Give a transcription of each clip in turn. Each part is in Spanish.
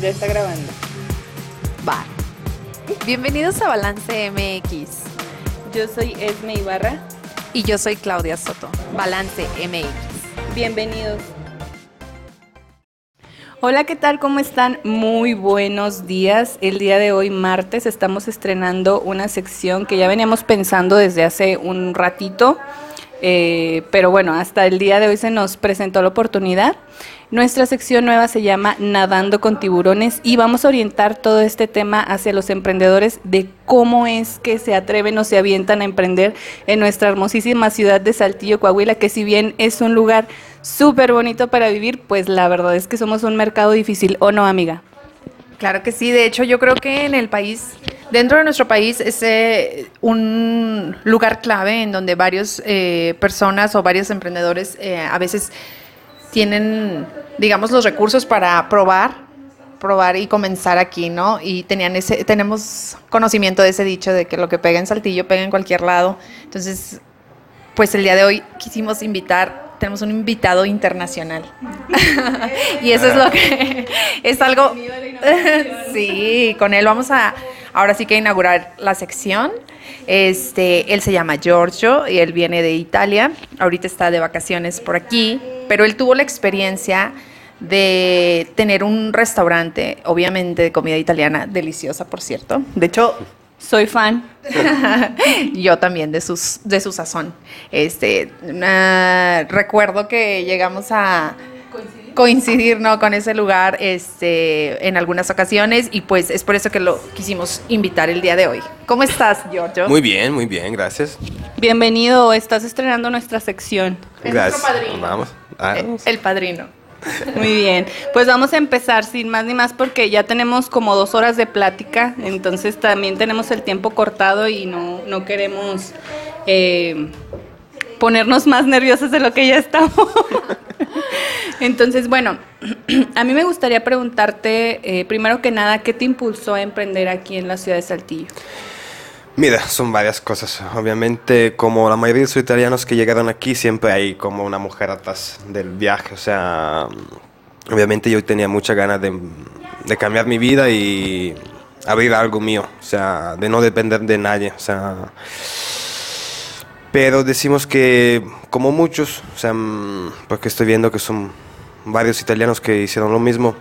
Ya está grabando. Va. Bienvenidos a Balance MX. Yo soy Esme Ibarra. Y yo soy Claudia Soto. Balance MX. Bienvenidos. Hola, ¿qué tal? ¿Cómo están? Muy buenos días. El día de hoy, martes, estamos estrenando una sección que ya veníamos pensando desde hace un ratito, eh, pero bueno, hasta el día de hoy se nos presentó la oportunidad. Nuestra sección nueva se llama Nadando con tiburones y vamos a orientar todo este tema hacia los emprendedores de cómo es que se atreven o se avientan a emprender en nuestra hermosísima ciudad de Saltillo, Coahuila, que si bien es un lugar súper bonito para vivir, pues la verdad es que somos un mercado difícil, ¿o no, amiga? Claro que sí, de hecho yo creo que en el país, dentro de nuestro país, es eh, un lugar clave en donde varias eh, personas o varios emprendedores eh, a veces tienen, digamos, los recursos para probar, probar y comenzar aquí, ¿no? Y tenían ese, tenemos conocimiento de ese dicho de que lo que pega en Saltillo pega en cualquier lado. Entonces, pues el día de hoy quisimos invitar, tenemos un invitado internacional. y eso es lo que es algo. sí, con él vamos a ahora sí que inaugurar la sección. Este, él se llama Giorgio y él viene de Italia. Ahorita está de vacaciones por aquí, pero él tuvo la experiencia de tener un restaurante, obviamente de comida italiana, deliciosa, por cierto. De hecho, soy fan. Yo también de sus de su sazón. Este, recuerdo que llegamos a coincidir ¿no? con ese lugar este, en algunas ocasiones y pues es por eso que lo quisimos invitar el día de hoy. ¿Cómo estás, Giorgio? Muy bien, muy bien, gracias. Bienvenido, estás estrenando nuestra sección. gracias. padrino. Vamos. El, padrino. Muy bien, pues vamos a empezar sin más ni más porque ya tenemos como dos horas de plática, entonces también tenemos el tiempo cortado y no, no queremos eh, ponernos más nerviosos de lo que ya estamos. Entonces, bueno, a mí me gustaría preguntarte, eh, primero que nada, ¿qué te impulsó a emprender aquí en la ciudad de Saltillo? Mira, son varias cosas. Obviamente, como la mayoría de los italianos que llegaron aquí, siempre hay como una mujer atrás del viaje. O sea, obviamente yo tenía mucha ganas de, de cambiar mi vida y abrir algo mío. O sea, de no depender de nadie. O sea, pero decimos que, como muchos, o sea, porque estoy viendo que son varios italianos que hicieron lo mismo.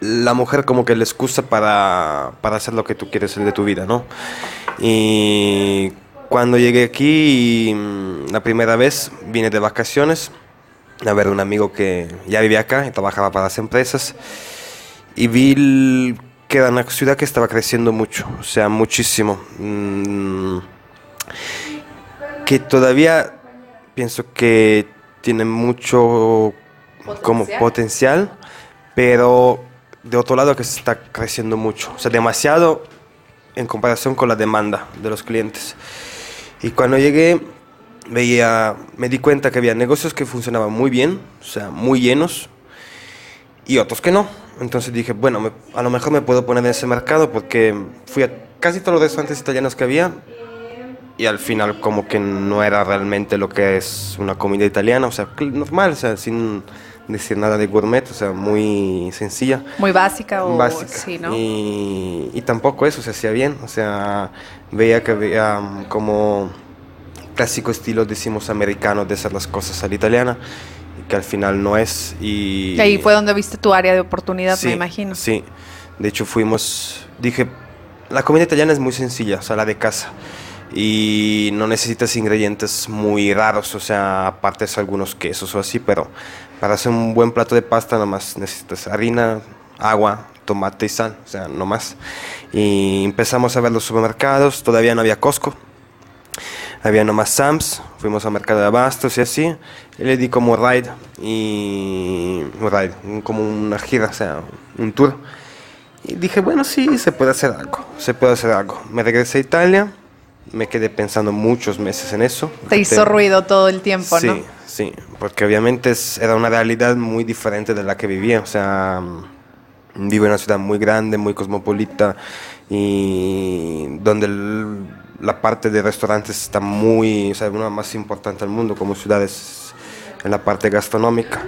La mujer como que la excusa para, para hacer lo que tú quieres de tu vida, ¿no? Y cuando llegué aquí, la primera vez vine de vacaciones a ver un amigo que ya vivía acá y trabajaba para las empresas y vi que era una ciudad que estaba creciendo mucho, o sea, muchísimo. Mm, que todavía pienso que tiene mucho como potencial, pero de otro lado que se está creciendo mucho, o sea, demasiado en comparación con la demanda de los clientes. Y cuando llegué, veía, me di cuenta que había negocios que funcionaban muy bien, o sea, muy llenos, y otros que no. Entonces dije, bueno, a lo mejor me puedo poner en ese mercado porque fui a casi todos los restaurantes italianos que había y al final como que no era realmente lo que es una comida italiana, o sea, normal, o sea, sin decir nada de gourmet, o sea, muy sencilla. Muy básica o básica. Sí, ¿no? y, y, tampoco eso se hacía bien, o sea, veía que había um, como clásico estilo, decimos, americano de hacer las cosas a la italiana, que al final no es. Y, ahí fue donde viste tu área de oportunidad, me imagino. Sí, de hecho fuimos, dije, la comida italiana es muy sencilla, o sea, la de casa y no necesitas ingredientes muy raros, o sea, aparte algunos quesos o así, pero para hacer un buen plato de pasta nomás necesitas harina, agua, tomate y sal, o sea, no más. Y empezamos a ver los supermercados, todavía no había Costco, había nomás Sam's, fuimos al mercado de abastos y así, y le di como ride, y ride, como una gira, o sea, un tour. Y dije, bueno, sí, se puede hacer algo, se puede hacer algo. Me regresé a Italia me quedé pensando muchos meses en eso. Te hizo ruido todo el tiempo, sí, ¿no? Sí, sí, porque obviamente era una realidad muy diferente de la que vivía. O sea, vivo en una ciudad muy grande, muy cosmopolita y donde la parte de restaurantes está muy, o sea, una más importante del mundo como ciudades en la parte gastronómica.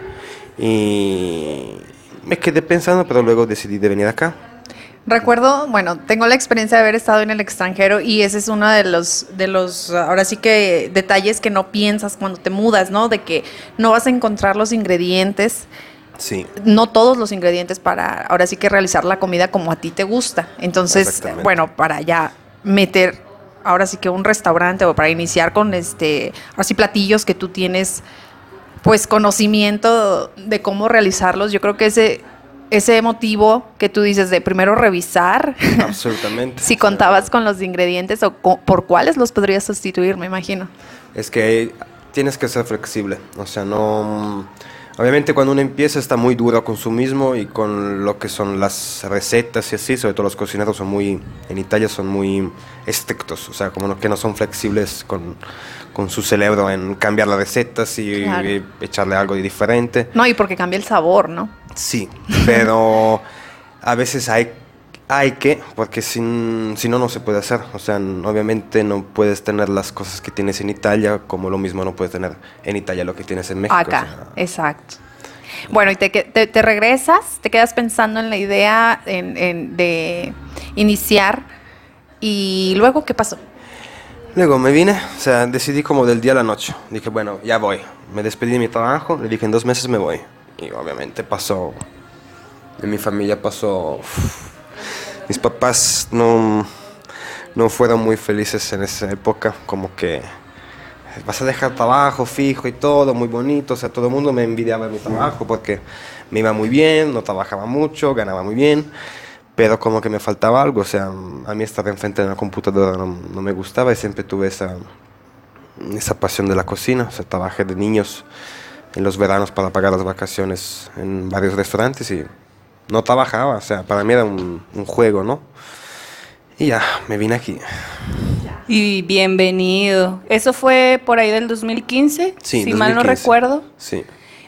Y me quedé pensando, pero luego decidí de venir acá. Recuerdo, bueno, tengo la experiencia de haber estado en el extranjero y ese es uno de los, de los, ahora sí que detalles que no piensas cuando te mudas, ¿no? De que no vas a encontrar los ingredientes, Sí. no todos los ingredientes para, ahora sí que realizar la comida como a ti te gusta. Entonces, bueno, para ya meter, ahora sí que un restaurante o para iniciar con este, ahora sí platillos que tú tienes, pues conocimiento de cómo realizarlos, yo creo que ese ese motivo que tú dices de primero revisar Absolutamente. si contabas con los ingredientes o por cuáles los podrías sustituir, me imagino. Es que tienes que ser flexible. O sea, no. Obviamente, cuando uno empieza, está muy duro con su mismo y con lo que son las recetas y así. Sobre todo, los cocineros son muy. En Italia son muy estrictos. O sea, como que no son flexibles con, con su cerebro en cambiar las recetas y, Claro. y echarle algo de diferente. No, y porque cambia el sabor, ¿no? Sí, pero a veces hay, hay que, porque sin, si no, no se puede hacer. O sea, obviamente no puedes tener las cosas que tienes en Italia, como lo mismo no puedes tener en Italia lo que tienes en México. o Acá, sea, exacto. Bueno, y te, te, te regresas, te quedas pensando en la idea en- en- de iniciar y luego, ¿qué pasó? Luego me vine, o sea, decidí como del día a la noche. Dije, bueno, ya voy. Me despedí de mi trabajo, le dije, en dos meses me voy. Obviamente pasó, en mi familia pasó, mis papás no, no fueron muy felices en esa época, como que vas a dejar trabajo fijo y todo, muy bonito, o sea, todo el mundo me envidiaba mi trabajo porque me iba muy bien, no trabajaba mucho, ganaba muy bien, pero como que me faltaba algo, o sea, a mí estar enfrente de una computadora no, no me gustaba y siempre tuve esa, esa pasión de la cocina, o sea, trabajé de niños en los veranos para pagar las vacaciones en varios restaurantes y no trabajaba, o sea, para mí era un, un juego, ¿no? Y ya, me vine aquí. Y bienvenido. ¿Eso fue por ahí del 2015? Sí, si mal no 2015. recuerdo. Sí.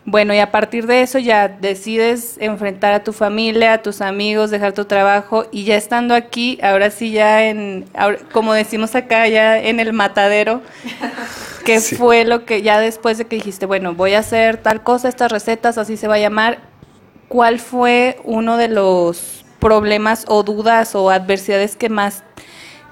Bueno, y a partir de eso ya decides enfrentar a tu familia, a tus amigos, dejar tu trabajo y ya estando aquí, ahora sí ya en, ahora- como decimos acá, ya en el matadero, ¿qué Sí. fue lo que ya después de que dijiste, bueno, voy a hacer tal cosa, estas recetas, así se va a llamar, ¿cuál fue uno de los problemas o dudas o adversidades que más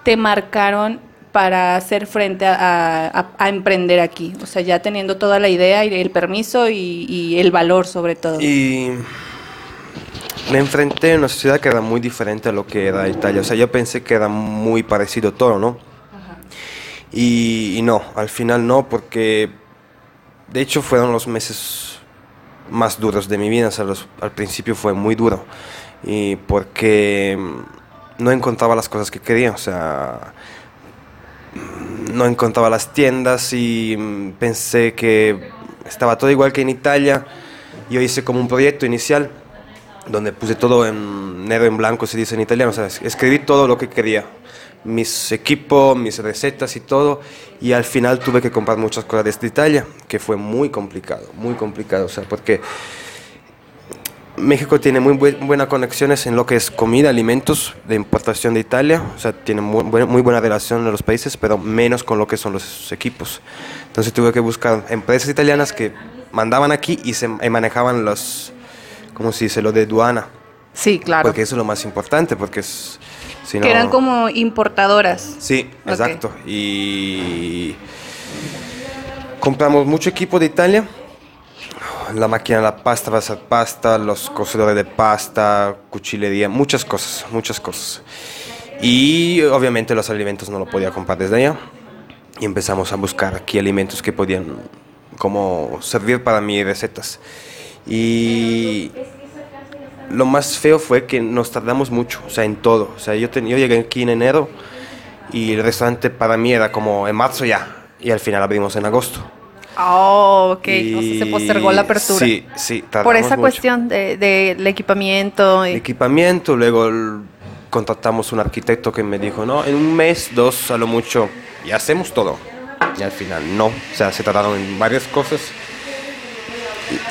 te marcaron para hacer frente a, a- a emprender aquí? O sea, ya teniendo toda la idea y el permiso y, y el valor sobre todo. Y me enfrenté a una sociedad que era muy diferente a lo que era Italia. O sea, yo pensé que era muy parecido todo, ¿no? Y, y no, al final no, porque de hecho fueron los meses más duros de mi vida. O sea, los- al principio fue muy duro. Y porque no encontraba las cosas que quería. O sea, no encontraba las tiendas y mm, pensé que estaba todo igual que en Italia. Yo hice como un proyecto inicial donde puse todo en negro en blanco, se dice en italiano. O sea, es- escribí todo lo que quería. Mis equipos, mis recetas y todo. Y al final tuve que comprar muchas cosas desde Italia, que fue muy complicado, muy complicado. O sea, porque México tiene muy buen- buenas conexiones en lo que es comida, alimentos de importación de Italia, o sea, tiene muy, buena- muy buena relación en los países, pero menos con lo que son los equipos. Entonces tuve que buscar empresas italianas que mandaban aquí y se y manejaban los, ¿cómo se dice? Lo de aduana, Sí, claro. porque eso es lo más importante, porque es... Si que no- eran como importadoras. Sí, exacto. Y compramos mucho equipo de Italia. La máquina de la pasta va a ser pasta, los cocedores de pasta, cuchillería, muchas cosas, muchas cosas. Y obviamente los alimentos no lo podía comprar desde allá. Y empezamos a buscar aquí alimentos que podían como servir para mis recetas. Y lo más feo fue que nos tardamos mucho, o sea, en todo. O sea, yo, ten- yo llegué aquí en enero y el restaurante para mí era como en marzo ya. Y al final abrimos en agosto. Oh, ok. O sea, Y- se postergó la apertura. Sí, sí. Por esa mucho. cuestión de- del equipamiento. y- Equipamiento, luego el- contratamos un arquitecto que me dijo, no, en un mes, dos, a lo mucho, y hacemos todo. Y al final no, o sea, se tardaron en varias cosas.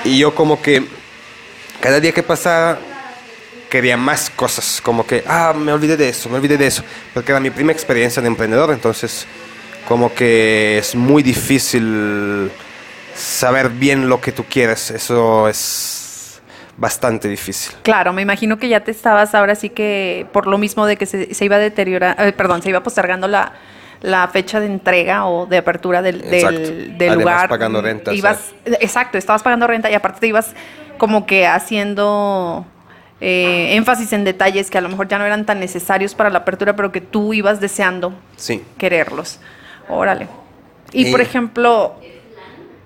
Y, y yo como que cada día que pasaba quería más cosas, como que, ah, me olvidé de eso, me olvidé de eso, porque era mi primera experiencia de emprendedor, entonces como que es muy difícil saber bien lo que tú quieres, eso es bastante difícil. Claro, me imagino que ya te estabas ahora sí que por lo mismo de que se, se iba a deteriorar, eh, perdón, se iba postergando la, la fecha de entrega o de apertura del, Exacto. del, del lugar. pagando renta, o Ibas, Exacto, estabas pagando renta y aparte te ibas como que haciendo eh, énfasis en detalles que a lo mejor ya no eran tan necesarios para la apertura, pero que tú ibas deseando Sí. quererlos. Órale. Y Y- por ejemplo,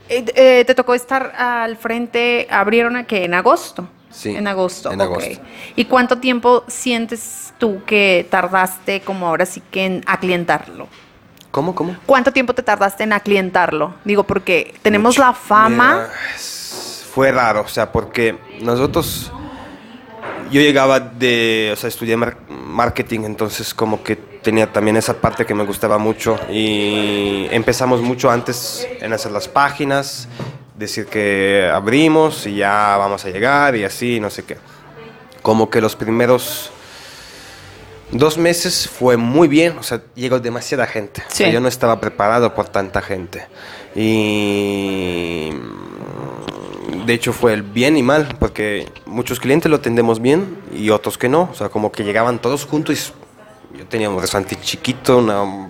eh, eh, te tocó estar al frente, abrieron a que en agosto. Sí, En agosto. en agosto. ¿Y cuánto tiempo sientes tú que tardaste como ahora sí que en aclientarlo? ¿Cómo, cómo? ¿Cuánto tiempo te tardaste en aclientarlo? Digo, porque tenemos la fama. Mira, fue raro, o sea, porque nosotros, yo llegaba de, o sea, estudié mar- marketing, entonces como que tenía también esa parte que me gustaba mucho y empezamos mucho antes en hacer las páginas, decir que abrimos y ya vamos a llegar y así, no sé qué. Como que los primeros dos meses fue muy bien, o sea, llegó demasiada gente. O sea, Sí. yo no estaba preparado por tanta gente. Y de hecho fue el bien y mal, porque muchos clientes lo atendemos bien y otros que no. O sea, como que llegaban todos juntos y yo tenía un restaurante chiquito, una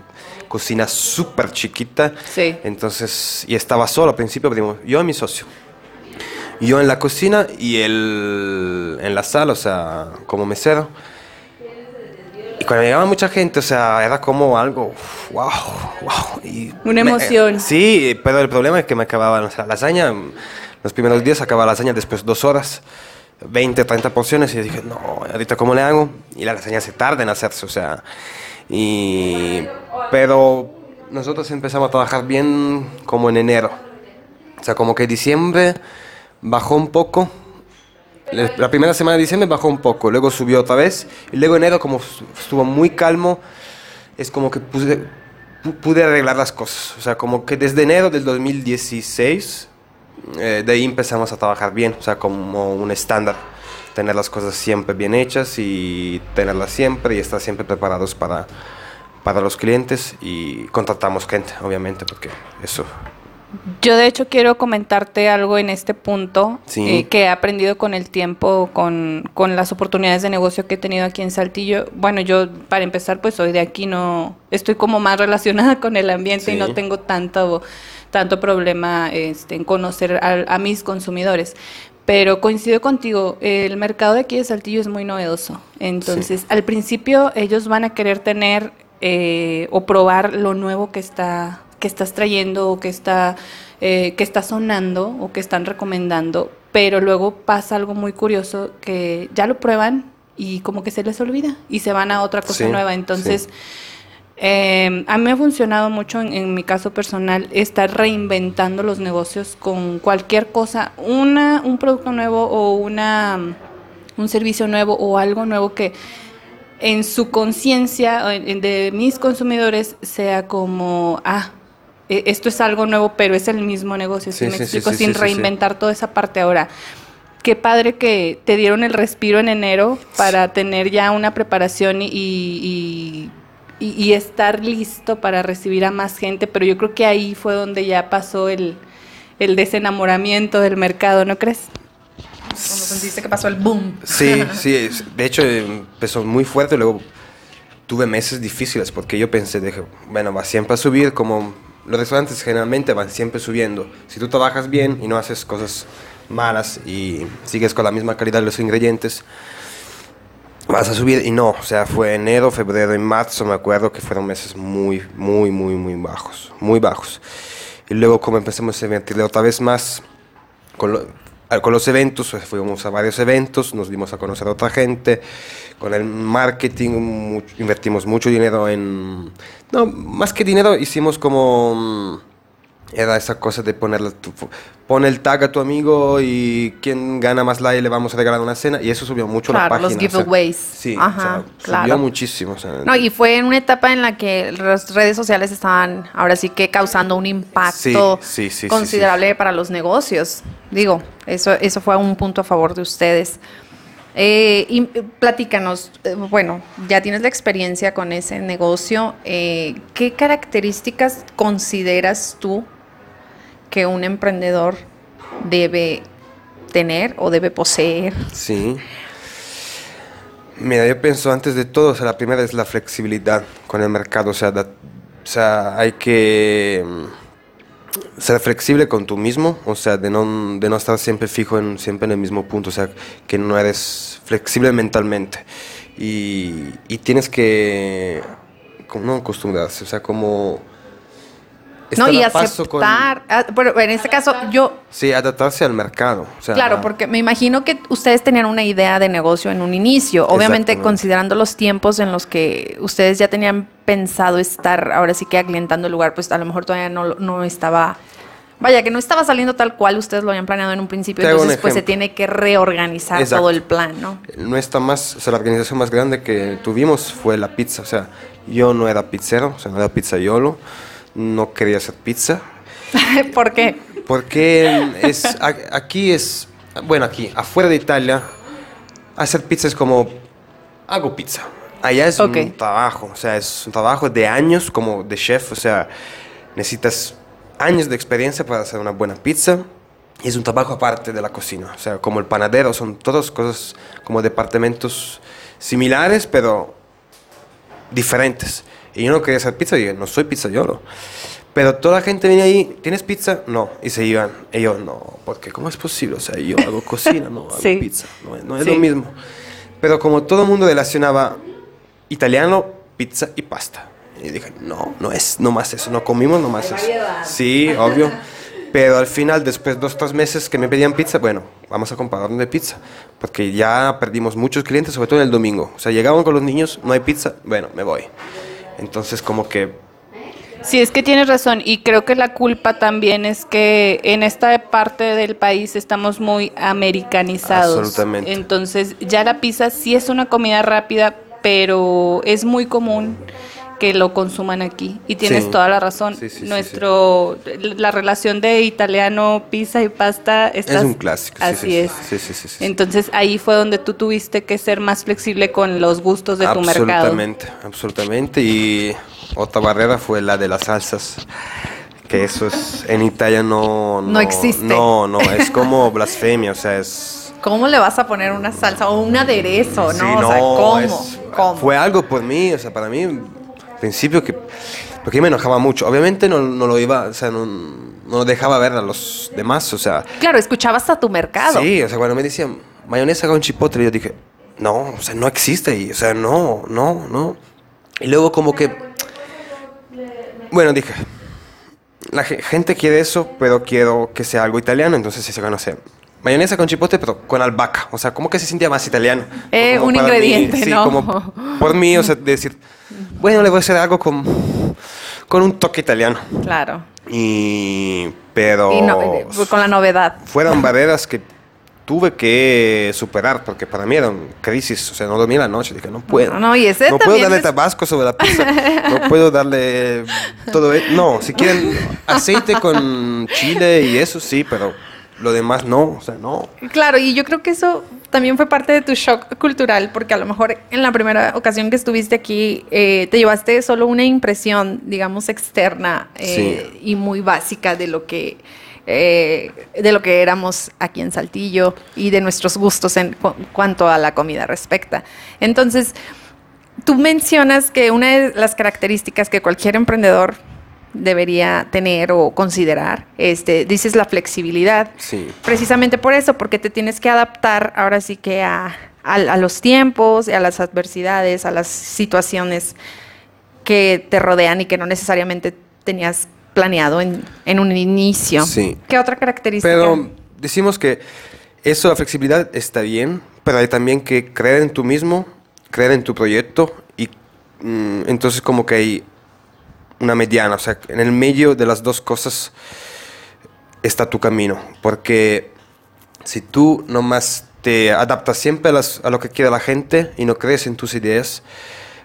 cocina súper chiquita. Sí. Entonces, y estaba solo al principio, abrimos yo y mi socio. Yo en la cocina y él en la sala, o sea, como mesero. Y cuando llegaba mucha gente, o sea, era como algo, wow, wow. Y Una me- emoción. sí, pero el problema es que me acababa o sea, la lasaña, los primeros días acababa la lasaña después dos horas, 20, 30 porciones, y dije, no, ahorita cómo le hago? Y la lasaña se tarda en hacerse, o sea, y... Pero nosotros empezamos a trabajar bien como en enero. O sea, como que diciembre bajó un poco. La primera semana de diciembre bajó un poco, luego subió otra vez. Y luego enero, como estu- estuvo muy calmo, es como que pude, pu- pude arreglar las cosas. O sea, como que desde enero del 2016, eh, de ahí empezamos a trabajar bien. O sea, como un estándar. Tener las cosas siempre bien hechas y tenerlas siempre y estar siempre preparados para, para los clientes. Y contratamos gente, obviamente, porque eso Yo de hecho quiero comentarte algo en este punto Sí. eh, que he aprendido con el tiempo, con, con las oportunidades de negocio que he tenido aquí en Saltillo. Bueno, yo para empezar pues soy de aquí, no estoy como más relacionada con el ambiente y no tengo tanto, tanto problema este, en conocer a, a mis consumidores. Pero coincido contigo, el mercado de aquí de Saltillo es muy novedoso. Entonces, al principio ellos van a querer tener eh, o probar lo nuevo que está que estás trayendo o que está eh, que está sonando o que están recomendando, pero luego pasa algo muy curioso que ya lo prueban y como que se les olvida y se van a otra cosa Sí, nueva. Entonces, eh, a mí me ha funcionado mucho en, en mi caso personal estar reinventando los negocios con cualquier cosa, una, un producto nuevo o una, un servicio nuevo o algo nuevo que en su conciencia de mis consumidores sea como, ah, e- esto es algo nuevo, pero es el mismo negocio, ¿sí Sí, me sí, explico? sí, Sin reinventar toda esa parte ahora. Qué padre que te dieron el respiro en enero para tener ya una preparación y, y, y- y estar listo para recibir a más gente, pero yo creo que ahí fue donde ya pasó el, el desenamoramiento del mercado, ¿no crees? Cuando sentiste que pasó el boom. Sí, sí, es- de hecho empezó muy fuerte, luego tuve meses difíciles porque yo pensé, dije, bueno, va siempre a subir, como los restaurantes generalmente van siempre subiendo. Si tú trabajas bien y no haces cosas malas y sigues con la misma calidad de los ingredientes, vas a subir y no, o sea, fue enero, febrero y marzo, me acuerdo que fueron meses muy, muy, muy, muy bajos, muy bajos. Y luego como empezamos a invertirle otra vez más, con, lo- a- con los eventos, pues, fuimos a varios eventos, nos dimos a conocer a otra gente, con el marketing mu- invertimos mucho dinero en... No, más que dinero, hicimos como... Era esa cosa de ponerle tu, pone el tag a tu amigo y quien gana más like le vamos a regalar una cena y eso subió mucho la página. los o sea, giveaways. sí, Ajá, o sea, claro. subió muchísimo. o sea, No, y fue en una etapa en la que las redes sociales estaban ahora sí que causando un impacto Sí, sí, sí, sí, considerable para los negocios. Digo, eso, eso fue un punto a favor de ustedes. Eh, y eh, platícanos, eh, bueno, ya tienes la experiencia con ese negocio. eh, ¿Qué características consideras tú que un emprendedor debe tener o debe poseer? Sí. Mira, yo pienso antes de todo, o sea, la primera es la flexibilidad con el mercado, o sea, o sea hay que mm, ser flexible con tú mismo, o sea, de no, de no estar siempre fijo en, siempre en el mismo punto, o sea, que no eres flexible mentalmente. Y, y tienes que, no acostumbrarse, o sea, como... No, y a paso con- aceptar. ah, bueno, en este caso, yo, sí, adaptarse al mercado. o sea, Claro, porque me imagino que ustedes tenían una idea de negocio en un inicio, obviamente considerando los tiempos en los que ustedes ya tenían pensado estar ahora sí que aclientando el lugar, pues a lo mejor todavía no, no estaba, vaya, que no estaba saliendo tal cual ustedes lo habían planeado en un principio, Te hago un entonces pues se tiene que reorganizar Exacto. todo el plan, ¿no? Nuestra más, o sea, la organización más grande que tuvimos fue la pizza. O sea, yo no era pizzero, o sea, no era pizzaiolo, no quería hacer pizza. ¿Por qué? Porque es, aquí es, bueno, aquí, afuera de Italia, hacer pizza es como, hago pizza. Allá es un trabajo, o sea, es un trabajo de años como de chef, o sea, necesitas años de experiencia para hacer una buena pizza. Es un trabajo aparte de la cocina, o sea, como el panadero, son todas cosas como departamentos similares, pero diferentes. Y yo no quería hacer pizza, y dije, no soy pizzaiolo. Pero toda la gente venía ahí, ¿tienes pizza? No. Y se iban. Y yo, no, porque ¿cómo es posible? O sea, yo hago cocina, no hago Sí. pizza. No, es- no es Sí. lo mismo. Pero como todo el mundo relacionaba italiano, pizza y pasta. Y dije, no, no es nomás eso, no comimos nomás eso. Sí, obvio. Pero al final, después de dos, tres meses que me pedían pizza, bueno, vamos a comparar de pizza. Porque ya perdimos muchos clientes, sobre todo en el domingo. O sea, llegaban con los niños, no hay pizza, bueno, me voy. Entonces, como que Sí, es que tienes razón y creo que la culpa también es que en esta parte del país estamos muy americanizados. Absolutamente. Entonces ya la pizza sí es una comida rápida, pero es muy común que lo consuman aquí y tienes Sí. toda la razón. Sí, sí, sí, Nuestro la relación de italiano, pizza y pasta es estás- un clásico. sí, Así sí, es. Sí, sí, sí, sí. Entonces ahí fue donde tú tuviste que ser más flexible con los gustos de tu mercado. Absolutamente, absolutamente. Y otra barrera fue la de las salsas. Que eso es, en Italia no... No existe. No, no, es como blasfemia, o sea, es... ¿Cómo le vas a poner una salsa o un aderezo, no? Sí, o sea, ¿cómo? es- ¿Cómo? Fue algo por mí, o sea, para mí, principio que... Porque yo me enojaba mucho. Obviamente no, no lo iba, o sea, no, no dejaba ver a los demás, o sea... Claro, escuchabas a tu mercado. Sí, o sea, cuando me decían mayonesa con chipotle, yo dije, no, o sea, no existe ahí, o sea, no, no, no. Y luego como que, bueno, dije, la ge- gente quiere eso, pero quiero que sea algo italiano, entonces se no sé, mayonesa con chipotle, pero con albahaca, o sea, como que se sentía más italiano. Eh, un para mí, ingrediente, sí, ¿no? como por mí, o sea, decir, bueno, le voy a hacer algo con, con un toque italiano. Claro. Y, pero... Y no, eh, con la novedad. fueron barreras que tuve que superar porque para mí eran crisis, o sea, no dormía la noche, dije, no puedo. No, no, y ese no puedo darle es- tabasco sobre la pizza, no puedo darle todo e- no, si quieren aceite con chile y eso sí, pero lo demás no, o sea, no. Claro, y yo creo que eso también fue parte de tu shock cultural, porque a lo mejor en la primera ocasión que estuviste aquí eh, te llevaste solo una impresión, digamos, externa eh, y muy básica de lo que eh, de lo que éramos aquí en Saltillo y de nuestros gustos en cu- cuanto a la comida respecta. Entonces, tú mencionas que una de las características que cualquier emprendedor debería tener o considerar, este, dices la flexibilidad. Sí. Precisamente por eso, porque te tienes que adaptar ahora sí que a, a- a los tiempos, a las adversidades, a las situaciones que te rodean y que no necesariamente tenías planeado en, en un inicio. Sí. ¿Qué otra característica? Pero decimos que eso, la flexibilidad está bien, pero hay también que creer en tú mismo, creer en tu proyecto y mm, entonces como que hay una mediana, o sea, en el medio de las dos cosas está tu camino, porque si tú nomás te adaptas siempre a, las- a lo que quiere la gente y no crees en tus ideas,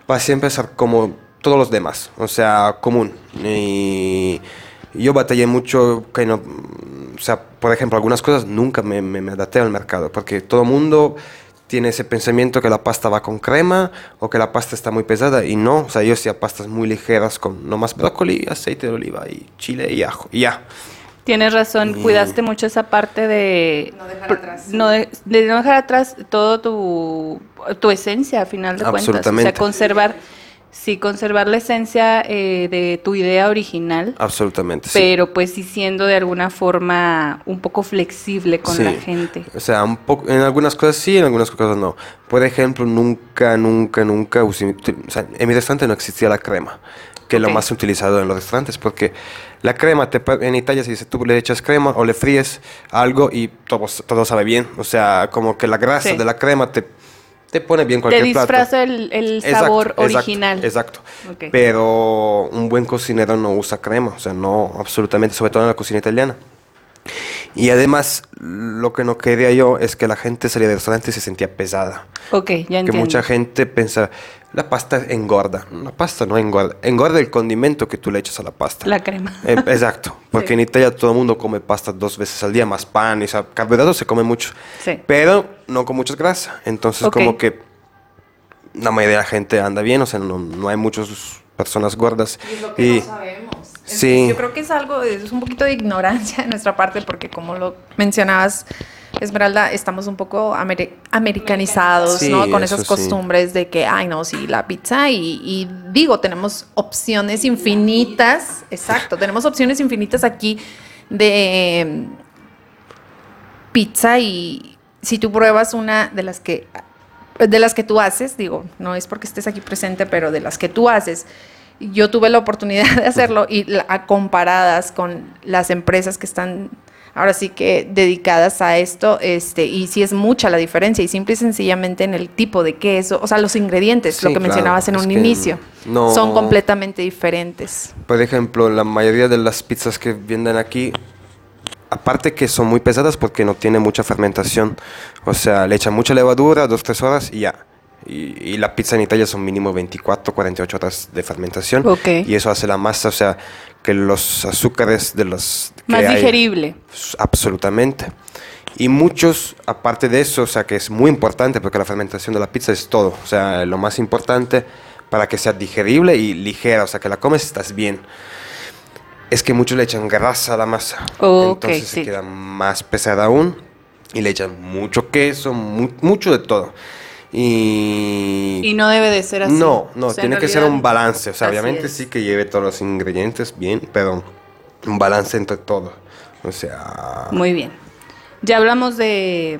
vas siempre a ser como todos los demás, o sea, común. Y yo batallé mucho, que no, o sea, por ejemplo, algunas cosas nunca me, me, me adapté al mercado, porque todo el mundo tiene ese pensamiento que la pasta va con crema o que la pasta está muy pesada y no, o sea, yo hacía pastas muy ligeras con nomás brócoli, aceite de oliva y chile y ajo y ya. Tienes razón, Y- cuidaste mucho esa parte de No dejar atrás. no de, de no dejar atrás todo tu, tu esencia, a final de cuentas. O sea, conservar, sí, conservar la esencia eh, de tu idea original, Absolutamente. sí. pero pues sí siendo de alguna forma un poco flexible con Sí. la gente. O sea, un poco, en algunas cosas sí, en algunas cosas no. Por ejemplo, nunca, nunca, nunca usé, o sea, en mi restaurante no existía la crema, que es lo más utilizado en los restaurantes, porque la crema, te, en Italia se dice, tú le echas crema o le fríes algo y todo, todo sabe bien. O sea, como que la grasa Sí. de la crema te, te pone bien Te cualquier plato. disfraza el, el Exacto, sabor original. Exacto. Pero un buen cocinero no usa crema, o sea, no, absolutamente, sobre todo en la cocina italiana. Y además, lo que no quería yo es que la gente salía del restaurante y se sentía pesada. Ok, ya Que entiendo. mucha gente piensa, la pasta engorda. La pasta no engorda. Engorda el condimento que tú le echas a la pasta. La crema. Eh, exacto, porque Sí. en Italia todo el mundo come pasta dos veces al día, más pan, y o sea, carbohidratos se come mucho, Sí. pero no con mucha grasa. Entonces, como que la mayoría de la gente anda bien, o sea, no, no hay muchas personas gordas. Y es lo que Y- no sabemos. Es- Sí. Yo creo que es algo, es un poquito de ignorancia de nuestra parte, porque como lo mencionabas, Esmeralda, estamos un poco ameri- americanizados, Sí, ¿no? Con esas sí. costumbres de que, ay, no, sí, la pizza y, y digo, tenemos opciones infinitas, exacto, tenemos opciones infinitas aquí de em, pizza y si tú pruebas una de las que de las que tú haces, digo, no es porque estés aquí presente, pero de las que tú haces, yo tuve la oportunidad de hacerlo y la- a comparadas con las empresas que están ahora sí que dedicadas a esto, este, y sí es mucha la diferencia, y simple y sencillamente en el tipo de queso, o sea, los ingredientes, Sí, lo que claro, mencionabas en un inicio, no- son completamente diferentes. Por ejemplo, la mayoría de las pizzas que venden aquí, aparte que son muy pesadas porque no tiene mucha fermentación, o sea, le echan mucha levadura, dos, tres horas y ya. Y, y la pizza en Italia son mínimo 24, 48 horas de fermentación. Ok. Y eso hace la masa, o sea, que los azúcares de los... que Más hay- digerible. Absolutamente. Y muchos, aparte de eso, o sea, que es muy importante porque la fermentación de la pizza es todo, o sea, lo más importante para que sea digerible y ligera, o sea, que la comes estás bien. Es que muchos le echan grasa a la masa. Ok, Entonces sí. se queda más pesada aún y le echan mucho queso, mu- mucho de todo. Y, Y no debe de ser así. no, no, O sea, tiene en que ser un balance. O sea, obviamente es. sí que lleve todos los ingredientes bien, pero un balance entre todo. O sea, Muy bien. Ya hablamos de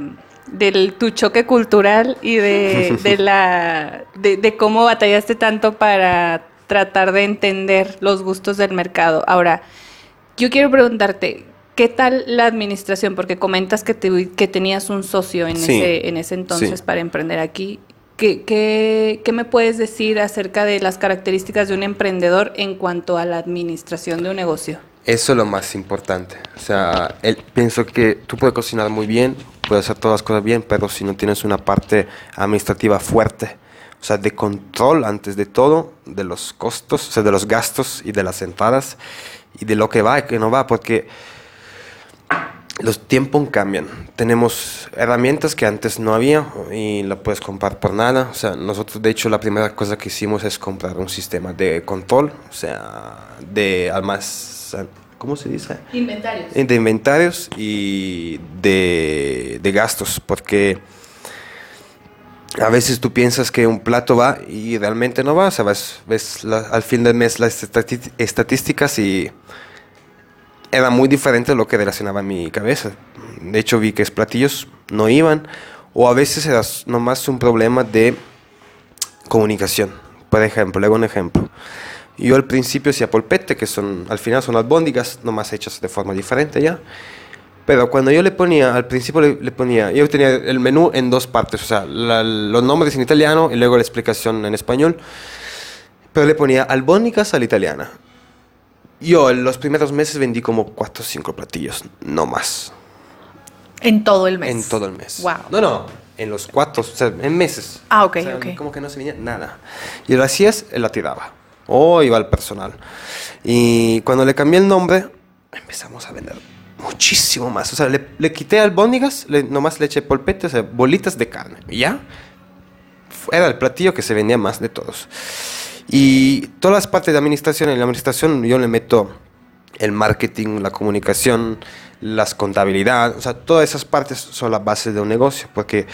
del tu choque cultural y de, de la de, de cómo batallaste tanto para tratar de entender los gustos del mercado. Ahora, yo quiero preguntarte, ¿qué tal la administración? Porque comentas que, te- que tenías un socio en, Sí, ese, en ese entonces sí. para emprender aquí. ¿Qué, qué, qué me puedes decir acerca de las características de un emprendedor en cuanto a la administración de un negocio? eso es lo más importante. O sea, él, pienso que tú puedes cocinar muy bien, puedes hacer todas las cosas bien, pero si no tienes una parte administrativa fuerte, o sea, de control antes de todo, de los costos, o sea, de los gastos y de las entradas y de lo que va y que no va, porque los tiempos cambian. Tenemos herramientas que antes no había y la puedes comprar por nada. O sea, nosotros de hecho la primera cosa que hicimos es comprar un sistema de control, o sea, de almacén, ¿cómo se dice? Inventarios. De inventarios y de, de gastos, porque a veces tú piensas que un plato va y realmente no va. O sea, ves, ves la- al fin del mes las estati- estadísticas y era muy diferente de lo que relacionaba mi cabeza. De hecho, vi que los platillos no iban, o a veces era nomás un problema de comunicación. Por ejemplo, le hago un ejemplo. Yo al principio hacía polpette, que son, al final son albóndigas, nomás hechas de forma diferente ya. Pero cuando yo le ponía, al principio le, le ponía, yo tenía el menú en dos partes, o sea, la- los nombres en italiano y luego la explicación en español. Pero le ponía albóndigas a la italiana. Yo en los primeros meses vendí como 4 o 5 platillos, no más. En todo el mes. En todo el mes. Wow. No, no, en los cuatro, o sea, en meses. Ah, ok, O sea, ok. Como que no se venía nada. Y lo hacías, él la tiraba. O iba al personal. Y cuando le cambié el nombre, empezamos a vender muchísimo más. O sea, le, le quité albóndigas, le, nomás le eché polpete, o sea, bolitas de carne. Y ya. Era el platillo que se vendía más de todos. Y todas las partes de administración, en la administración yo le meto el marketing, la comunicación, las contabilidad, o sea, todas esas partes son la base de un negocio, porque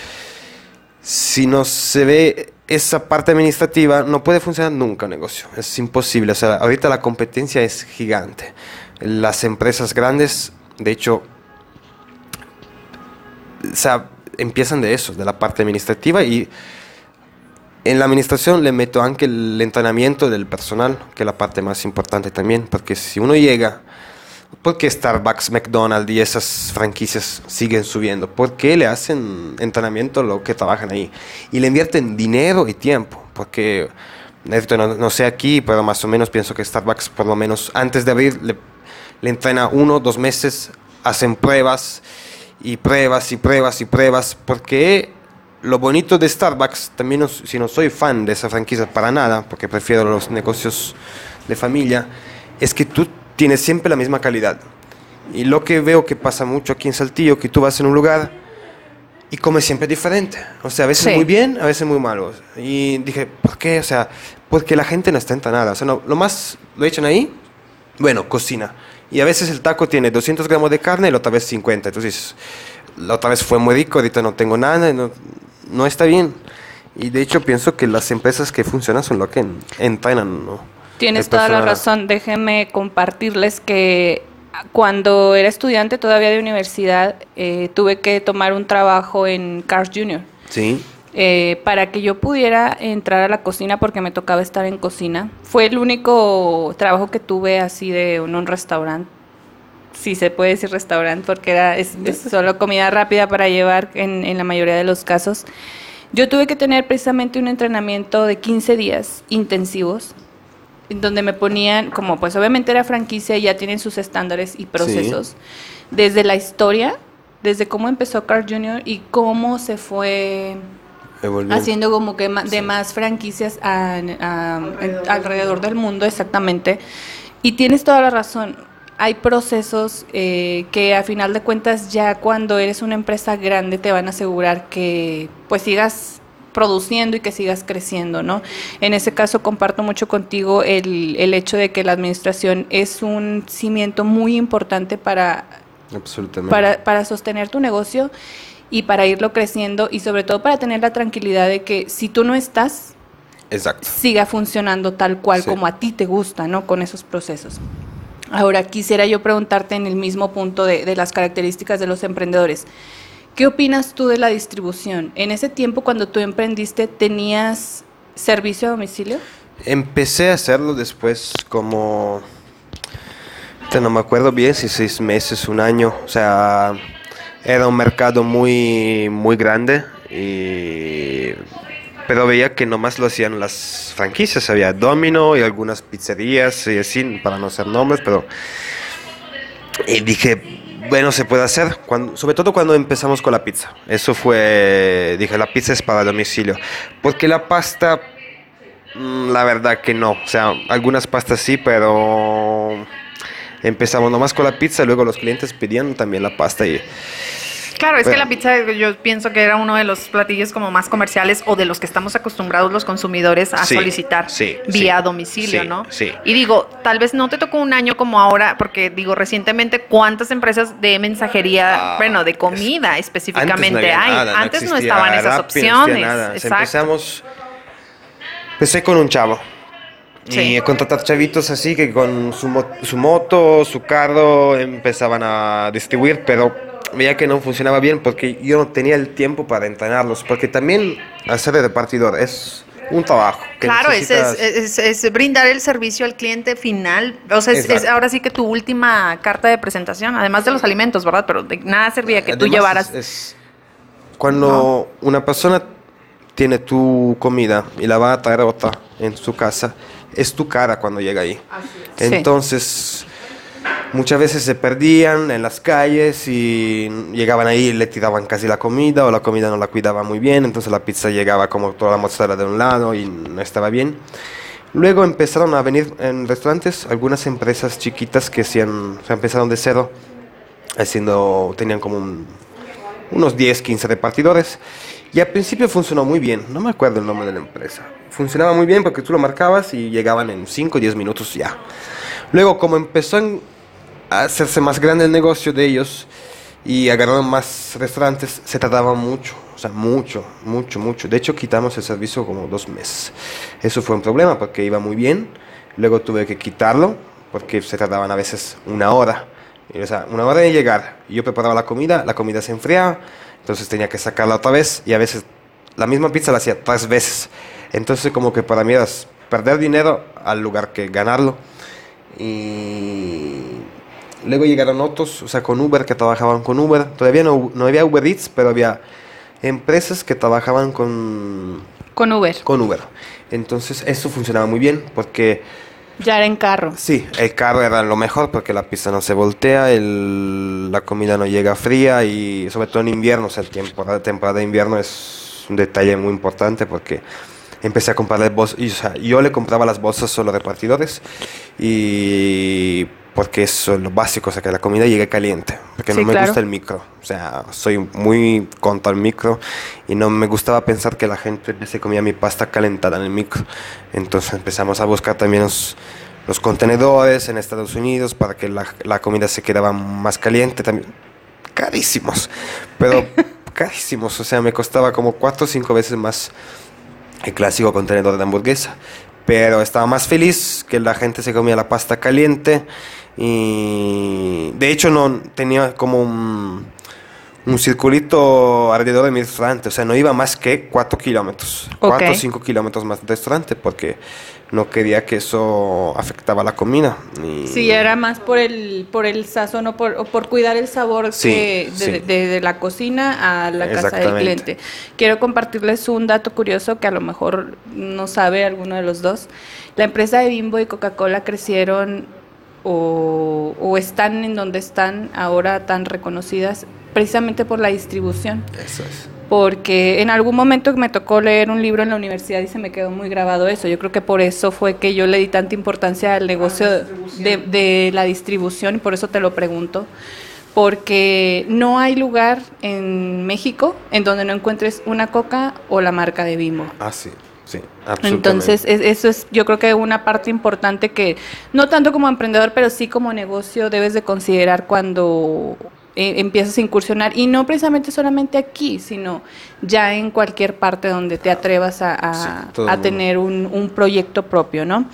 si no se ve esa parte administrativa, no puede funcionar nunca un negocio, es imposible, o sea, ahorita la competencia es gigante. Las empresas grandes, de hecho, empiezan de eso, de la parte administrativa y en la administración le meto aunque el entrenamiento del personal, que es la parte más importante también, porque si uno llega, ¿por qué Starbucks, McDonald's y esas franquicias siguen subiendo? Porque le hacen entrenamiento a los que trabajan ahí y le invierten dinero y tiempo, porque no, no, sé aquí, pero más o menos pienso que Starbucks por lo menos antes de abrir le, le entrena uno, dos meses, hacen pruebas y pruebas y pruebas y pruebas, porque lo bonito de Starbucks, también si no soy fan de esa franquicia para nada, porque prefiero los negocios de familia, es que tú tienes siempre la misma calidad. Y lo que veo que pasa mucho aquí en Saltillo, que tú vas en un lugar y comes siempre diferente. O sea, a veces muy bien, a veces muy malo. Y dije, ¿por qué? O sea, porque la gente no está nada O sea, no, lo más lo echan ahí, bueno, cocina. Y a veces el taco tiene 200 gramos de carne y la otra vez 50. Entonces, la otra vez fue muy rico, ahorita no tengo nada. No, no está bien. Y de hecho pienso que las empresas que funcionan son lo que entrenan, ¿no? Tienes toda la razón. Déjenme compartirles que cuando era estudiante todavía de universidad, eh, tuve que tomar un trabajo en Cars Jr. Sí. Eh, para que yo pudiera entrar a la cocina porque me tocaba estar en cocina. Fue el único trabajo que tuve así de en un restaurante. Si se puede decir restaurante porque era es, solo comida rápida para llevar en, en la mayoría de los casos. Yo tuve que tener precisamente un entrenamiento de 15 días intensivos en donde me ponían, como pues obviamente era franquicia y ya tienen sus estándares y procesos, desde la historia, desde cómo empezó Carl Jr. y cómo se fue haciendo como que de más franquicias alrededor del mundo, exactamente. Y tienes toda la razón. Hay procesos eh, que a final de cuentas ya cuando eres una empresa grande te van a asegurar que pues sigas produciendo y que sigas creciendo, ¿no? En ese caso comparto mucho contigo el, el hecho de que la administración es un cimiento muy importante para, para, para sostener tu negocio y para irlo creciendo y sobre todo para tener la tranquilidad de que si tú no estás, siga funcionando tal cual como a ti te gusta, ¿no? Con esos procesos. Ahora, quisiera yo preguntarte en el mismo punto de, las características de los emprendedores. ¿Qué opinas tú de la distribución? En ese tiempo, cuando tú emprendiste, ¿tenías servicio a domicilio? Empecé a hacerlo después como... No me acuerdo bien si seis meses, un año. O sea, era un mercado muy, muy grande, y, pero veía que nomás lo hacían las franquicias, había Domino y algunas pizzerías y así, para no ser nombres, pero... Y dije, bueno, se puede hacer, sobre todo cuando empezamos con la pizza. Eso fue, dije, la pizza es para domicilio. Porque la pasta, mm, la verdad que no. O sea, algunas pastas sí, pero empezamos nomás con la pizza, luego los clientes pedían también la pasta y... Claro, es que la pizza yo pienso que era uno de los platillos como más comerciales o de los que estamos acostumbrados los consumidores a solicitar vía domicilio, ¿no? Sí. Y digo, tal vez no te tocó un año como ahora, porque digo, recientemente, ¿cuántas empresas de mensajería, ah, bueno, de comida específicamente hay? antes no, estaban esas opciones. Exacto. Empezamos, empecé con un chavo y contratar chavitos así que con su, su moto, su carro empezaban a distribuir, pero veía que no funcionaba bien porque yo no tenía el tiempo para entrenarlos, porque también hacer de repartidor es un trabajo. claro, es, es, brindar el servicio al cliente final. O sea, es, ahora sí que tu última carta de presentación, además de los alimentos, ¿verdad? Pero de nada servía que tú llevaras. cuando una persona tiene tu comida y la va a traer otra en su casa, es tu cara cuando llega ahí. Entonces, muchas veces se perdían en las calles y llegaban ahí y le tiraban casi la comida o la comida no la cuidaba muy bien, entonces la pizza llegaba como toda la mozzarella de un lado y no estaba bien. Luego empezaron a venir en restaurantes algunas empresas chiquitas que hacían, se empezaron de cero, haciendo, tenían como unos 10, 15 repartidores. Y al principio funcionó muy bien, no me acuerdo el nombre de la empresa, funcionaba muy bien porque tú lo marcabas y llegaban en 5 o 10 minutos ya. Luego, como empezó hacerse más grande el negocio de ellos y agarraron más restaurantes, se tardaba mucho, o sea, mucho, mucho, mucho. De hecho, quitamos el servicio como dos meses. Eso fue un problema porque iba muy bien, luego tuve que quitarlo porque se tardaban a veces una hora. O sea, una hora de llegar. Yo preparaba la comida, la comida se enfriaba, entonces tenía que sacarla otra vez y a veces la misma pizza la hacía tres veces. Entonces como que para mí era perder dinero al lugar que ganarlo. Y luego llegaron otros, o sea, con Uber, que trabajaban con Uber. Todavía no, no había Uber Eats, pero había empresas que trabajaban con... Con Uber. Con Uber. Entonces eso funcionaba muy bien porque... Ya era en carro. Sí, el carro era lo mejor porque la pista no se voltea, el, la comida no llega fría y sobre todo en invierno, o sea, el tiempo, la temporada de invierno es un detalle muy importante porque empecé a comprarle bolsas, o sea, yo le compraba las bolsas solo a repartidores y porque eso es lo básico, o sea, que la comida llegue caliente, porque no me gusta el micro, o sea, soy muy contra el micro y no me gustaba pensar que la gente se comía mi pasta calentada en el micro, entonces empezamos a buscar también los, los contenedores en Estados Unidos para que la, la comida se quedaba más caliente, también carísimos, pero carísimos, o sea, me costaba como cuatro o cinco veces más el clásico contenedor de hamburguesa. Pero estaba más feliz que la gente se comía la pasta caliente y de hecho no tenía como un, un circulito alrededor de mi restaurante, o sea, no iba más que 4 kilómetros, 4 o 5 kilómetros más del restaurante porque no quería que eso afectaba la comida. Y... Sí, era más por el, por el sazón o por, o por cuidar el sabor de, de, la cocina a la casa del cliente. Quiero compartirles un dato curioso que a lo mejor no sabe alguno de los dos. La empresa de Bimbo y Coca-Cola crecieron o, o están en donde están ahora tan reconocidas precisamente por la distribución. Eso es porque en algún momento me tocó leer un libro en la universidad y se me quedó muy grabado eso. Yo creo que por eso fue que yo le di tanta importancia al negocio de, la distribución y por eso te lo pregunto. Porque no hay lugar en México en donde no encuentres una coca o la marca de Bimbo. Ah, sí. Sí, absolutamente. Entonces, eso es yo creo que una parte importante que, no tanto como emprendedor, pero sí como negocio debes de considerar cuando eh, empiezas a incursionar y no precisamente solamente aquí, sino ya en cualquier parte donde te atrevas a, tener un, proyecto propio, ¿no?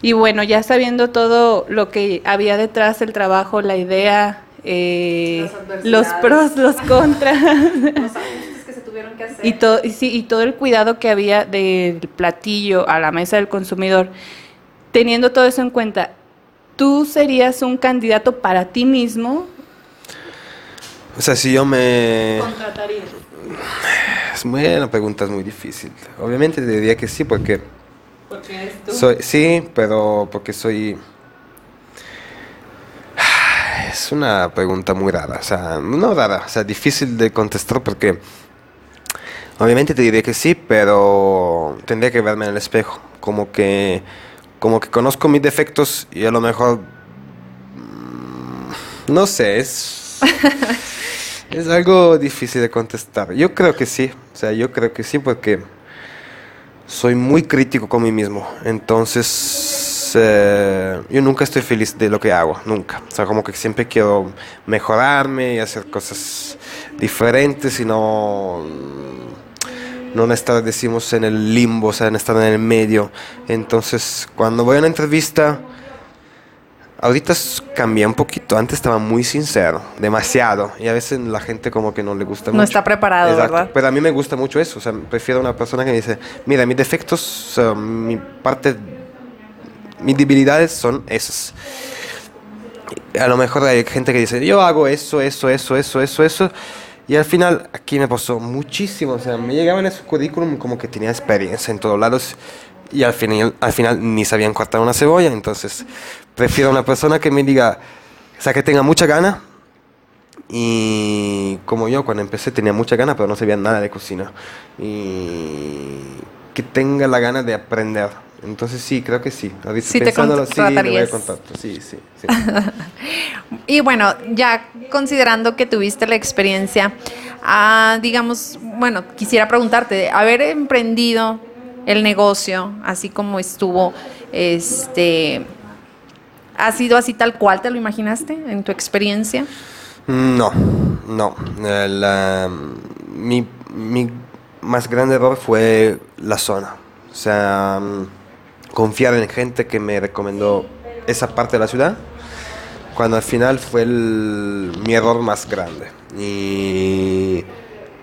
Y bueno, ya sabiendo todo lo que había detrás del trabajo, la idea, eh, los pros, los contras. Y todo, y, sí, y todo el cuidado que había del platillo a la mesa del consumidor, teniendo todo eso en cuenta, ¿tú serías un candidato para ti mismo o sea, si yo me... ¿Contratarías? Es muy, una pregunta es muy difícil. Obviamente te diría que sí, porque... Porque eres tú. Soy, sí, pero porque soy... Es una pregunta muy rara, o sea, no rara, o sea, difícil de contestar porque... Obviamente te diría que sí, pero tendría que verme en el espejo, como que, como que conozco mis defectos y a lo mejor... Mm, no sé, es... Es algo difícil de contestar. Yo creo que sí, o sea, yo creo que sí porque soy muy crítico con mí mismo. Entonces, eh, yo nunca estoy feliz de lo que hago, nunca. O sea, como que siempre quiero mejorarme y hacer cosas diferentes y no, no estar, decimos, en el limbo, o sea, en estar en el medio. Entonces, cuando voy a una entrevista Ahorita cambia un poquito. Antes estaba muy sincero, demasiado. Y a veces la gente como que no le gusta mucho. No está preparado, ¿verdad? Pero a mí me gusta mucho eso. O sea, prefiero una persona que me dice, mira, mis defectos, mi parte, mis debilidades son esas. A lo mejor hay gente que dice, yo hago eso, eso, eso, eso, eso, eso. Y al final, aquí me pasó muchísimo. O sea, me llegaban esos currículum como que tenía experiencia en todos lados y al final, al final ni sabían cortar una cebolla. Entonces, prefiero una persona que me diga, o sea, que tenga mucha gana. Y como yo, cuando empecé tenía mucha gana, pero no sabía nada de cocina. Y que tenga la gana de aprender. Entonces sí, creo que sí. Sí, te contratarías. Sí, sí, sí. y bueno, ya considerando que tuviste la experiencia, ah, digamos, bueno, quisiera preguntarte, haber emprendido el negocio, así como estuvo este ¿Ha sido así tal cual te lo imaginaste en tu experiencia? No, no. Eh, la- mi, mi más grande error fue la zona. O sea, mm, confiar en gente que me recomendó esa parte de la ciudad, cuando al final fue el- mi error más grande. Y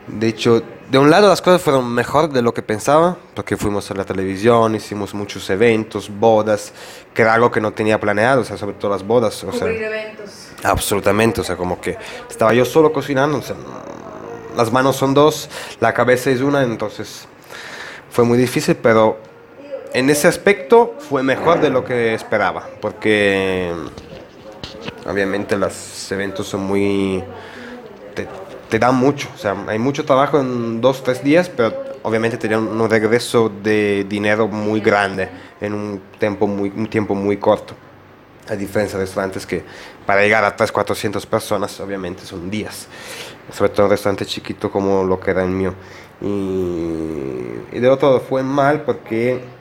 de hecho, de un lado las cosas fueron mejor de lo que pensaba, porque fuimos a la televisión, hicimos muchos eventos, bodas, que era algo que no tenía planeado, o sea, sobre todo las bodas. O sea, eventos. Absolutamente, o sea, como que estaba yo solo cocinando, o sea, las manos son dos, la cabeza es una, entonces fue muy difícil, pero en ese aspecto fue mejor de lo que esperaba, porque obviamente los eventos son muy... te, te dan mucho, o sea, hay mucho trabajo en dos, tres días, pero obviamente te dan un regreso de dinero muy grande en un tiempo muy, un tiempo muy corto. A diferencia de restaurantes que para llegar a 300, 400 personas, obviamente son días. Sobre todo un restaurante chiquito como lo que era el mío. Y, y de otro fue mal porque...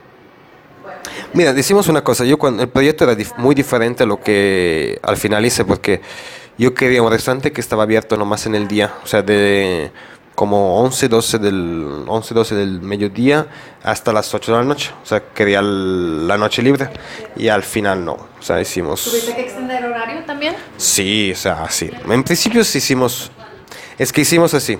Mira, decimos una cosa, yo cuando el proyecto era dif- muy diferente a lo que al final hice porque yo quería un restaurante que estaba abierto nomás en el día, o sea, de como 11, 12 del, 11, 12 del mediodía hasta las 8 de la noche, o sea, quería el- la noche libre y al final no, o sea, hicimos... ¿Tuviste que extender horario también? Sí, o sea, sí. En principio sí hicimos. Es que hicimos así.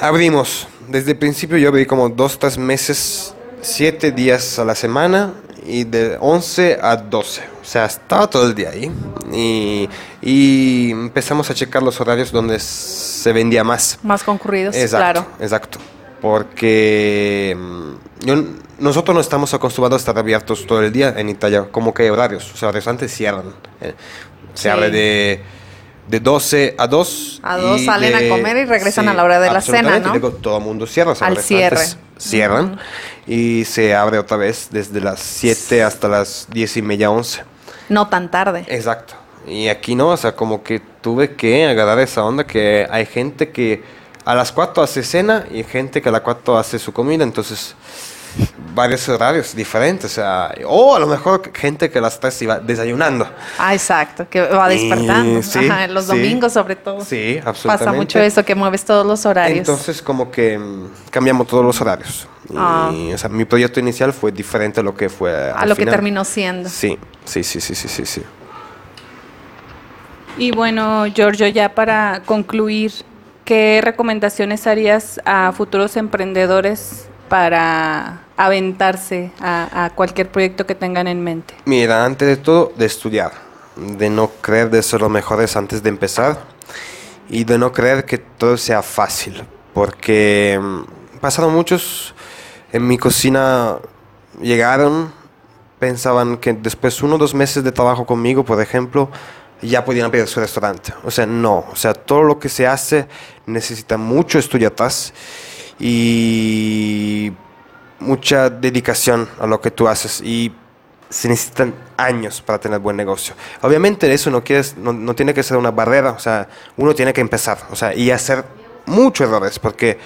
Abrimos. Desde el principio yo abrí como dos, tres meses, siete días a la semana y de 11 a 12. O sea, estaba todo el día ahí. Y, y empezamos a checar los horarios donde se vendía más. Más concurridos, Exacto, claro. exacto. Porque mm, yo- nosotros no estamos acostumbrados a estar abiertos todo el día en Italia, como que hay horarios. O sea, los restaurantes cierran. eh. Se Sí. abre de, de 12 a 2. A dos y salen a de- comer y regresan a la hora de la cena, ¿no? y luego todo el mundo cierra. Al los Cierran y se abre otra vez desde las 7 hasta las 10 y media, 11. No tan tarde. Exacto. Y aquí no, o sea, como que tuve que agarrar esa onda que hay gente que a las 4 hace cena y gente que a las 4 hace su comida, entonces varios horarios diferentes, o sea, o a lo mejor gente que a las 3 iba desayunando. Ah, exacto, que va despertando. Y sí, Ajá, los sí. domingos sobre todo. Sí, Pasa absolutamente. mucho eso, que mueves todos los horarios. Entonces como que mm, cambiamos todos los horarios. Y, Ah. o sea, mi proyecto inicial fue diferente a lo que fue a al lo que terminó siendo. Sí, sí, sí, sí, sí, sí, sí. Y bueno, Giorgio, ya para concluir, ¿qué recomendaciones harías a futuros emprendedores para aventarse a, cualquier proyecto que tengan en mente? Mira, antes de todo, de estudiar, de no creer de ser los mejores antes de empezar y de no creer que todo sea fácil, porque mm, pasaron muchos en mi cocina, llegaron, pensaban que después uno o dos meses de trabajo conmigo, por ejemplo, ya podían abrir su restaurante. O sea, no, o sea, todo lo que se hace necesita mucho estudio atrás y mucha dedicación a lo que tú haces y se necesitan años para tener buen negocio. Obviamente eso no, quieres, no, no tiene que ser una barrera, o sea, uno tiene que empezar, o sea, y hacer muchos errores, porque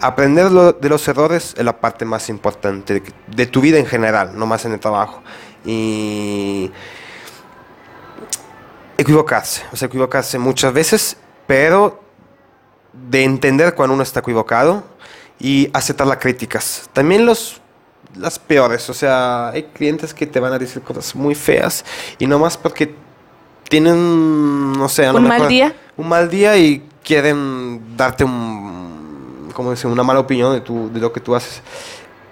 aprender de los errores es la parte más importante de, de tu vida en general, no más en el trabajo. Y equivocarse, o sea, equivocarse muchas veces, pero de entender cuando uno está equivocado y aceptar las críticas. También los las peores, o sea, hay clientes que te van a decir cosas muy feas y no más porque tienen, no sé, ¿Un mal día? Un mal día y quieren darte un, ¿cómo decir? Una mala opinión de, tu, de lo que tú haces.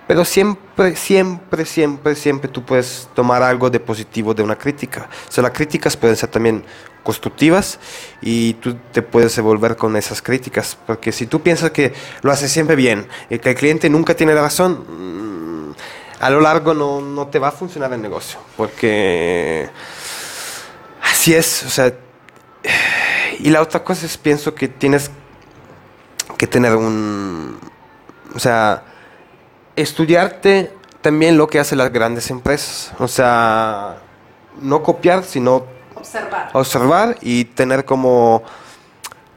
Pero siempre, siempre, siempre, siempre tú puedes tomar algo de positivo de una crítica. O sea, las críticas pueden ser también constructivas y tú te puedes evolver con esas críticas. Porque si tú piensas que lo haces siempre bien y que el cliente nunca tiene la razón, mm, a lo largo no, no te va a funcionar el negocio. Porque así es. O sea, y la otra cosa es, pienso que tienes que tener un... O sea, estudiarte también lo que hacen las grandes empresas. O sea, no copiar, sino Observar. observar y tener como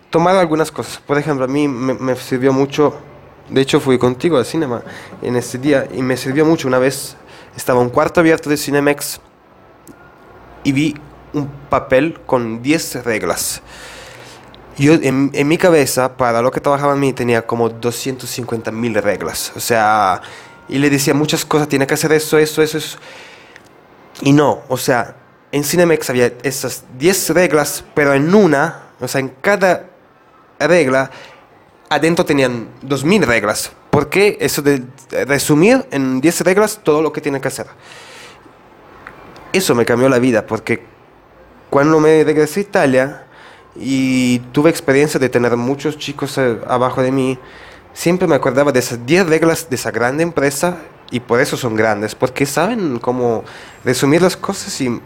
tomar algunas cosas. Por ejemplo, a mí me, me sirvió mucho, de hecho fui contigo al cinema en ese día y me sirvió mucho una vez, estaba un cuarto abierto de Cinemex y vi un papel con 10 reglas. Yo en, en mi cabeza, para lo que trabajaba en mí, tenía como 250 mil reglas. O sea, y le decía muchas cosas, tiene que hacer eso, eso, eso, eso. Y no, o sea, en Cinemex había esas 10 reglas, pero en una, o sea, en cada regla, adentro tenían 2000 reglas. ¿Por qué eso de resumir en 10 reglas todo lo que tiene que hacer? Eso me cambió la vida, porque cuando me regresé a Italia y tuve experiencia de tener muchos chicos eh, abajo de mí, siempre me acordaba de esas 10 reglas de esa grande empresa y por eso son grandes, porque saben cómo resumir las cosas y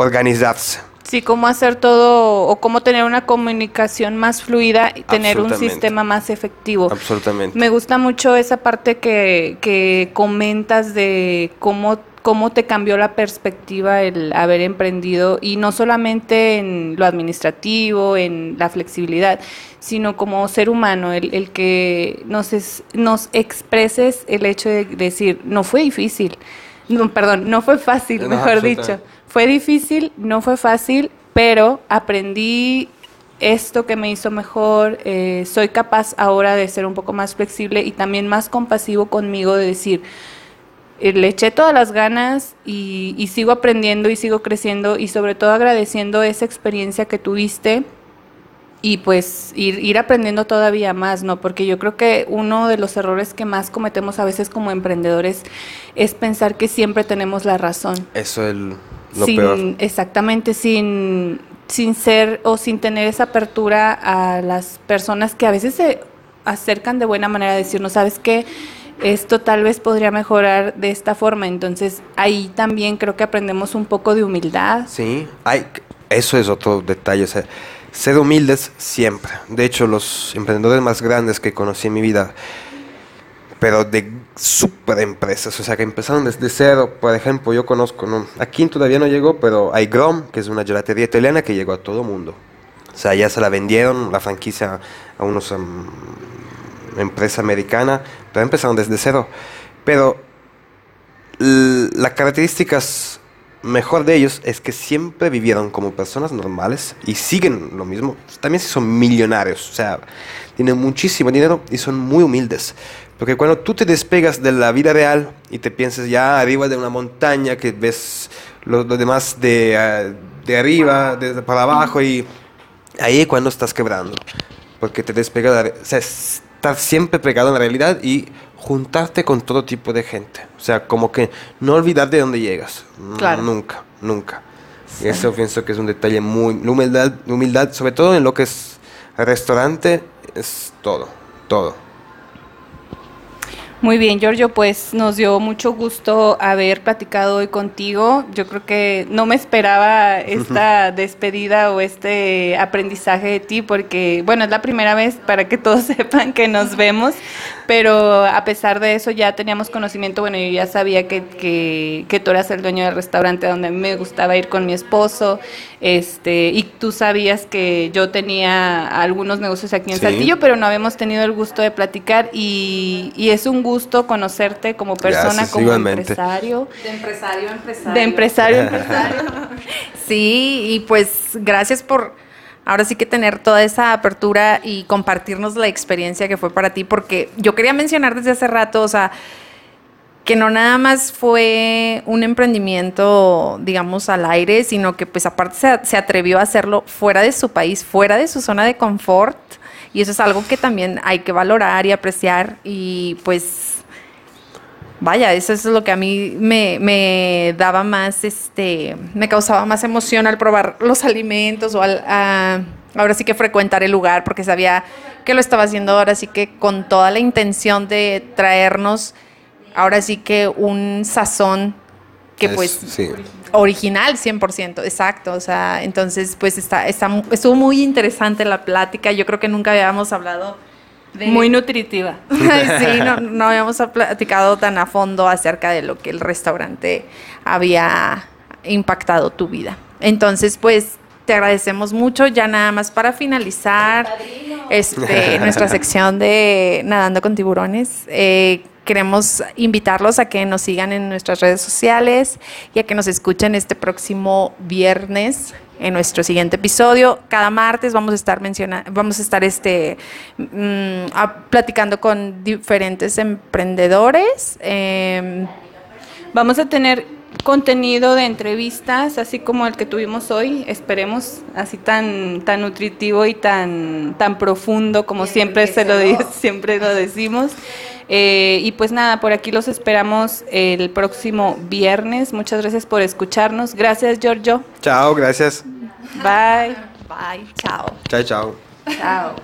organizarse. Sí, cómo hacer todo o cómo tener una comunicación más fluida y tener un sistema más efectivo. Absolutamente. Me gusta mucho esa parte que, que comentas de cómo, cómo te cambió la perspectiva el haber emprendido y no solamente en lo administrativo, en la flexibilidad, sino como ser humano, el, el que nos, es- nos expreses el hecho de decir, no fue difícil, no, perdón, no fue fácil, No, mejor dicho. Fue difícil, no fue fácil, pero aprendí esto que me hizo mejor, eh, soy capaz ahora de ser un poco más flexible y también más compasivo conmigo de decir, eh, le eché todas las ganas y, sigo aprendiendo y sigo creciendo y sobre todo agradeciendo esa experiencia que tuviste y pues ir, ir aprendiendo todavía más, ¿no? Porque yo creo que uno de los errores que más cometemos a veces como emprendedores es pensar que siempre tenemos la razón Eso es lo sin, peor. Exactamente, sin, sin ser o sin tener esa apertura a las personas que a veces se acercan de buena manera a decirnos, ¿sabes qué? Esto tal vez podría mejorar de esta forma. Entonces ahí también creo que aprendemos un poco de humildad. Sí, hay, eso es otro detalle. o sea, ser humildes siempre. De hecho, los emprendedores más grandes que conocí en mi vida, pero de super empresas, o sea, que empezaron desde cero. Por ejemplo, yo conozco, ¿no? aquí todavía no llegó, pero hay Grom, que es una gelatería italiana que llegó a todo mundo. O sea, ya se la vendieron, la franquicia, a unos em, empresa americana, pero empezaron desde cero. Pero las características mejor de ellos es que siempre vivieron como personas normales y siguen lo mismo. También si son millonarios, o sea, tienen muchísimo dinero y son muy humildes. Porque cuando tú te despegas de la vida real y te piensas ya arriba de una montaña, que ves lo, lo demás de, ah, de arriba, de, para abajo, y ahí es cuando estás quebrando. Porque te despegas, de la o sea, estar siempre pegado en la realidad y juntarte con todo tipo de gente. O sea, como que no olvidar de dónde llegas. Mm, Claro. Nunca, nunca. Y eso pienso que es un detalle muy... La humildad, humildad, sobre todo en lo que es restaurante, es todo, todo. Muy bien, Giorgio, pues nos dio mucho gusto haber platicado hoy contigo. Yo creo que no me esperaba esta despedida o este aprendizaje de ti porque, bueno, es la primera vez para que todos sepan que nos vemos, pero a pesar de eso ya teníamos conocimiento, bueno, yo ya sabía que, que, que tú eras el dueño del restaurante donde me gustaba ir con mi esposo, este, y tú sabías que yo tenía algunos negocios aquí en Sí. Saltillo, pero no habíamos tenido el gusto de platicar y, y es un gusto conocerte como persona, Gracias, como igualmente. empresario. De empresario a empresario. De empresario a empresario. Sí, y pues gracias por ahora sí que tener toda esa apertura y compartirnos la experiencia que fue para ti, porque yo quería mencionar desde hace rato, o sea, que no nada más fue un emprendimiento, digamos, al aire, sino que pues aparte se, se atrevió a hacerlo fuera de su país, fuera de su zona de confort, y eso es algo que también hay que valorar y apreciar, y pues Vaya, eso es lo que a mí me, me daba más, este, me causaba más emoción al probar los alimentos o al, a- ahora sí que frecuentar el lugar porque sabía que lo estaba haciendo ahora sí que con toda la intención de traernos ahora sí que un sazón que Es- pues sí. Original 100%, exacto, o sea, entonces pues está, está, estuvo muy interesante la plática, yo creo que nunca habíamos hablado de... Muy nutritiva. sí, no, no habíamos platicado tan a fondo acerca de lo que el restaurante había impactado tu vida. Entonces, pues te agradecemos mucho. Ya nada más para finalizar este, nuestra sección de Nadando con Tiburones. eh, queremos invitarlos a que nos sigan en nuestras redes sociales y a que nos escuchen este próximo viernes en nuestro siguiente episodio. Cada martes vamos a estar mencionando, vamos a estar este mm, a- platicando con diferentes emprendedores. em, Vamos a tener contenido de entrevistas, así como el que tuvimos hoy, esperemos, así tan, tan nutritivo y tan, tan profundo como siempre se lo siempre lo decimos. Eh, y pues nada, por aquí los esperamos el próximo viernes. Muchas gracias por escucharnos. Gracias, Giorgio. Chao, gracias. Bye. bye, chao. Chao, chao. Chao.